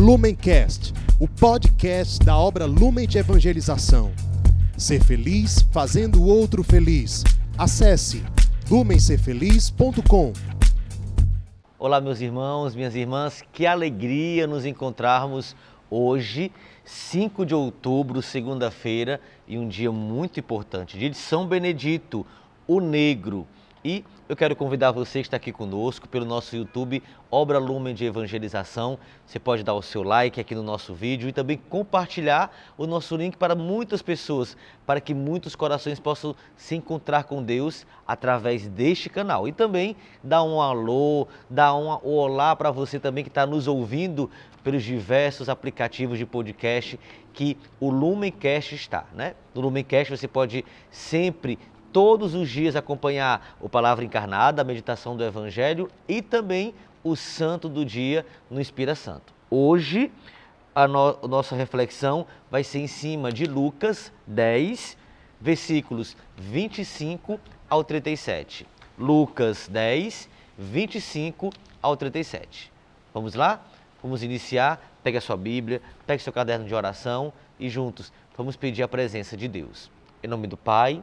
Lumencast, o podcast da obra Lumen de Evangelização. Ser feliz fazendo o outro feliz. Acesse lumencerfeliz.com. Olá, meus irmãos, minhas irmãs, que alegria nos encontrarmos hoje, 5 de outubro, segunda-feira, e um dia muito importante, dia de São Benedito, o Negro. E eu quero convidar você que está aqui conosco pelo nosso YouTube, Obra Lumen de Evangelização. Você pode dar o seu like aqui no nosso vídeo e também compartilhar o nosso link para muitas pessoas, para que muitos corações possam se encontrar com Deus através deste canal. E também dar um alô, dar um olá para você também que está nos ouvindo pelos diversos aplicativos de podcast que o Lumencast está, né? No Lumencast você pode sempre todos os dias acompanhar o Palavra Encarnada, a meditação do Evangelho e também o Santo do Dia no Inspira Santo. Hoje, a, no, a nossa reflexão vai ser em cima de Lucas 10, versículos 25 ao 37. Lucas 10, 25 ao 37. Vamos lá? Vamos iniciar. Pegue a sua Bíblia, pegue seu caderno de oração e juntos vamos pedir a presença de Deus. Em nome do Pai,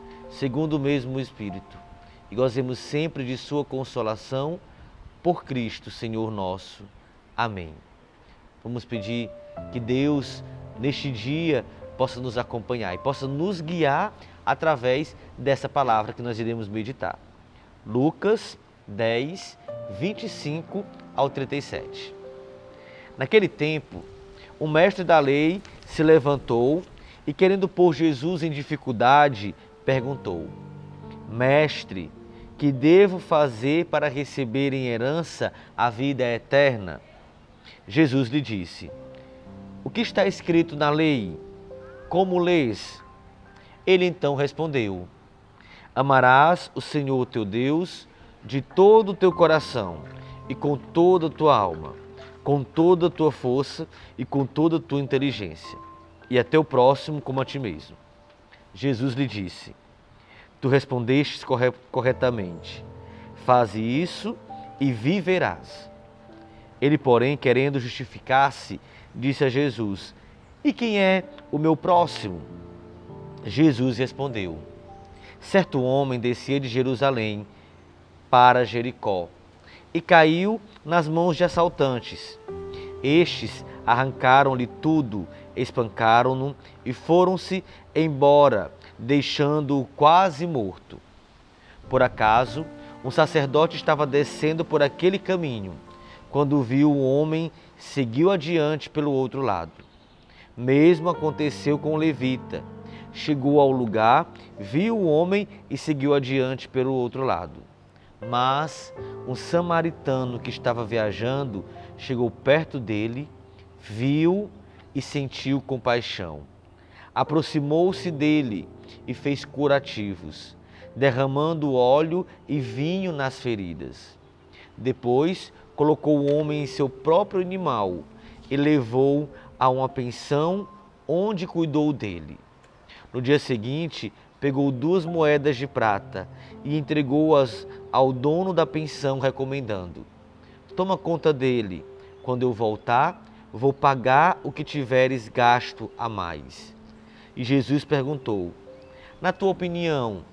segundo o mesmo Espírito, e gozemos sempre de Sua consolação por Cristo, Senhor nosso. Amém. Vamos pedir que Deus, neste dia, possa nos acompanhar e possa nos guiar através dessa palavra que nós iremos meditar. Lucas 10, 25 ao 37. Naquele tempo, o mestre da lei se levantou e, querendo pôr Jesus em dificuldade, perguntou: Mestre, que devo fazer para receber em herança a vida eterna? Jesus lhe disse: O que está escrito na lei? Como lês? Ele então respondeu: Amarás o Senhor teu Deus de todo o teu coração e com toda a tua alma, com toda a tua força e com toda a tua inteligência, e a teu próximo como a ti mesmo. Jesus lhe disse: Tu respondestes corretamente. Faze isso e viverás. Ele, porém, querendo justificar-se, disse a Jesus: E quem é o meu próximo? Jesus respondeu: Certo homem descia de Jerusalém para Jericó e caiu nas mãos de assaltantes. Estes arrancaram-lhe tudo espancaram-no e foram-se embora, deixando-o quase morto. Por acaso, um sacerdote estava descendo por aquele caminho. Quando viu o homem, seguiu adiante pelo outro lado. Mesmo aconteceu com o levita. Chegou ao lugar, viu o homem e seguiu adiante pelo outro lado. Mas um samaritano que estava viajando chegou perto dele, viu e sentiu compaixão. Aproximou-se dele e fez curativos, derramando óleo e vinho nas feridas. Depois colocou o homem em seu próprio animal e levou a uma pensão onde cuidou dele. No dia seguinte, pegou duas moedas de prata e entregou-as ao dono da pensão, recomendando: Toma conta dele. Quando eu voltar, vou pagar o que tiveres gasto a mais. E Jesus perguntou: Na tua opinião,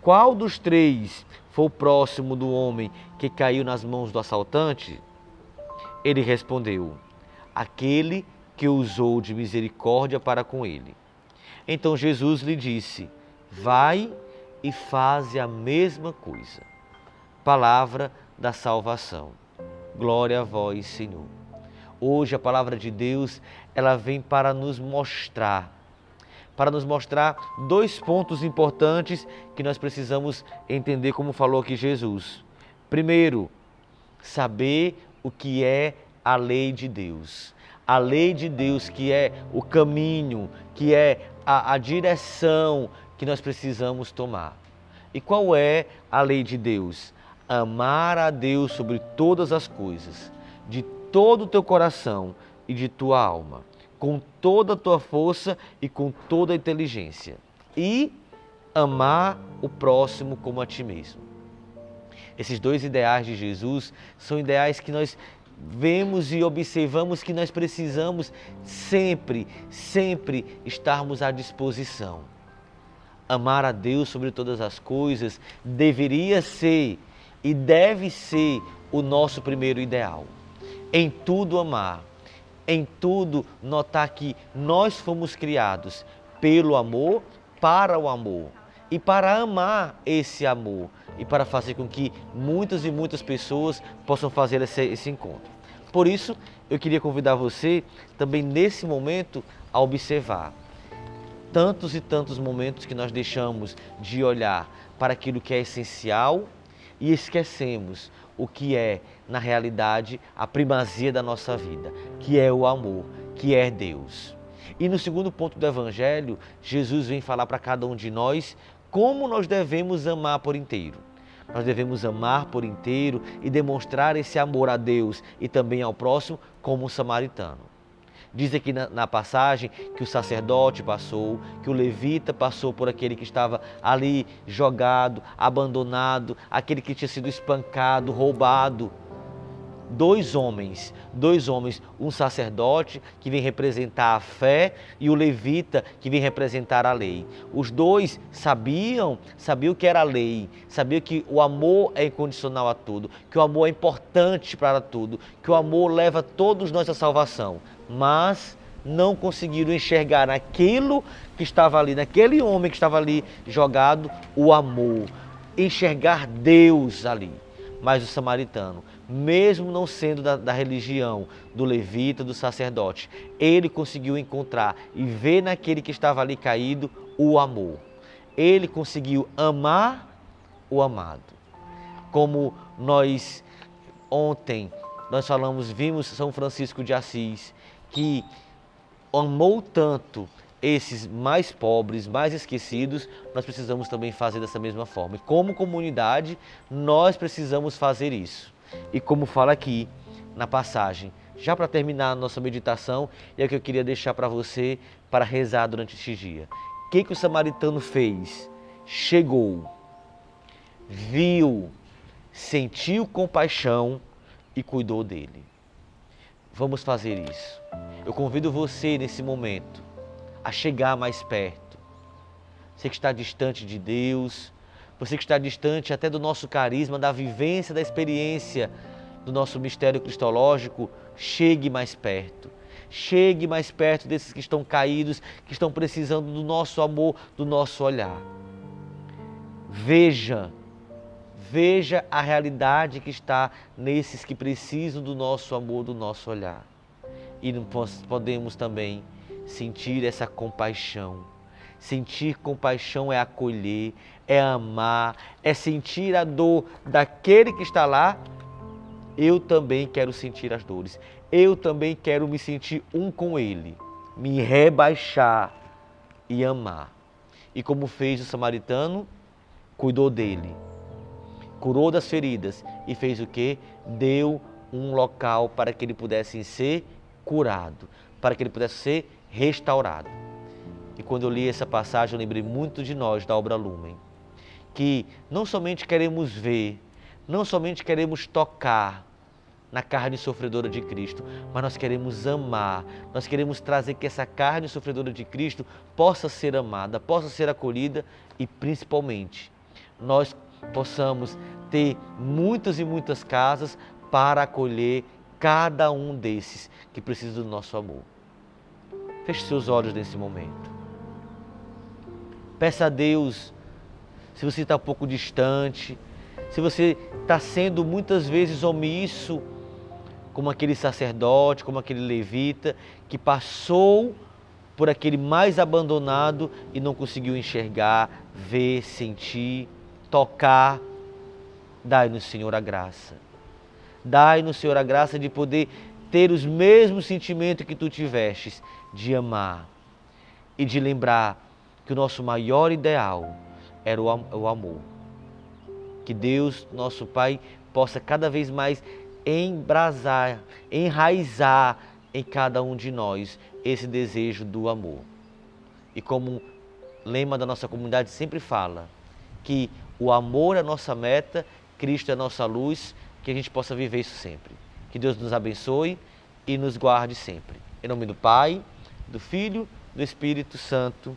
qual dos três foi o próximo do homem que caiu nas mãos do assaltante? Ele respondeu: Aquele que usou de misericórdia para com ele. Então Jesus lhe disse: Vai e faze a mesma coisa. Palavra da salvação. Glória a vós, Senhor. Hoje a palavra de Deus, ela vem para nos mostrar para nos mostrar dois pontos importantes que nós precisamos entender como falou aqui Jesus. Primeiro, saber o que é a lei de Deus. a lei de Deus, que é o caminho, que é a, a direção que nós precisamos tomar. E qual é a lei de Deus? Amar a Deus sobre todas as coisas, de todo o teu coração e de tua alma, com toda a tua força e com toda a inteligência. E amar o próximo como a ti mesmo. Esses dois ideais de Jesus são ideais que nós vemos e observamos que nós precisamos sempre, sempre estarmos à disposição. Amar a Deus sobre todas as coisas deveria ser e deve ser o nosso primeiro ideal. Em tudo amar, em tudo notar que nós fomos criados pelo amor, para o amor e para amar esse amor e para fazer com que muitas e muitas pessoas possam fazer esse, esse encontro. Por isso, eu queria convidar você também nesse momento a observar tantos e tantos momentos que nós deixamos de olhar para aquilo que é essencial e esquecemos o que é, na realidade, a primazia da nossa vida, que é o amor, que é Deus. E no segundo ponto do Evangelho, Jesus vem falar para cada um de nós como nós devemos amar por inteiro. Nós devemos amar por inteiro e demonstrar esse amor a Deus e também ao próximo como um samaritano. Diz aqui na, na, passagem que o sacerdote passou, que o levita passou por aquele que estava ali jogado, abandonado, aquele que tinha sido espancado, roubado dois homens, dois homens, um sacerdote que vem representar a fé e o levita que vem representar a lei. Os dois sabiam, sabiam que era a lei, sabiam que o amor é incondicional a tudo, que o amor é importante para tudo, que o amor leva todos nós à salvação, mas não conseguiram enxergar naquilo que estava ali, naquele homem que estava ali jogado, o amor, enxergar Deus ali. Mas o samaritano mesmo não sendo da, da, religião do levita, do sacerdote, ele conseguiu encontrar e ver naquele que estava ali caído o amor. Ele conseguiu amar o amado. Como nós ontem nós falamos, vimos São Francisco de Assis, que amou tanto esses mais pobres, mais esquecidos, nós precisamos também fazer dessa mesma forma. E como comunidade, nós precisamos fazer isso. E como fala aqui na passagem, já para terminar a nossa meditação, é o que eu queria deixar para você para rezar durante este dia. O que, que o samaritano fez? Chegou, viu, sentiu compaixão e cuidou dele. Vamos fazer isso. Eu convido você nesse momento a chegar mais perto. Você que está distante de Deus, você que está distante até do nosso carisma, da vivência, da experiência do nosso mistério cristológico, chegue mais perto. Chegue mais perto desses que estão caídos, que estão precisando do nosso amor, do nosso olhar. Veja, veja a realidade que está nesses que precisam do nosso amor, do nosso olhar. E podemos também sentir essa compaixão Sentir compaixão é acolher, é amar, é sentir a dor daquele que está lá. Eu também quero sentir as dores. Eu também quero me sentir um com ele, me rebaixar e amar. E como fez o samaritano, cuidou dele, curou das feridas e fez o que? Deu um local para que ele pudesse ser curado, para que ele pudesse ser restaurado. E quando eu li essa passagem, eu lembrei muito de nós, da obra Lumen, que não somente queremos ver, não somente queremos tocar na carne sofredora de Cristo, mas nós queremos amar, nós queremos trazer que essa carne sofredora de Cristo possa ser amada, possa ser acolhida e principalmente nós possamos ter muitas e muitas casas para acolher cada um desses que precisa do nosso amor. Feche seus olhos nesse momento. Peça a Deus, se você está um pouco distante, se você está sendo muitas vezes omisso, como aquele sacerdote, como aquele levita, que passou por aquele mais abandonado e não conseguiu enxergar, ver, sentir, tocar. Dai-nos, Senhor, a graça. Dai-nos, Senhor, a graça de poder ter os mesmos sentimentos que tu tivestes de amar e de lembrar que o nosso maior ideal era o amor. Que Deus, nosso Pai, possa cada vez mais embrasar, enraizar em cada um de nós esse desejo do amor. E como o lema da nossa comunidade sempre fala, que o amor é a nossa meta, Cristo é a nossa luz, que a gente possa viver isso sempre. Que Deus nos abençoe e nos guarde sempre. Em nome do Pai, do Filho, do Espírito Santo.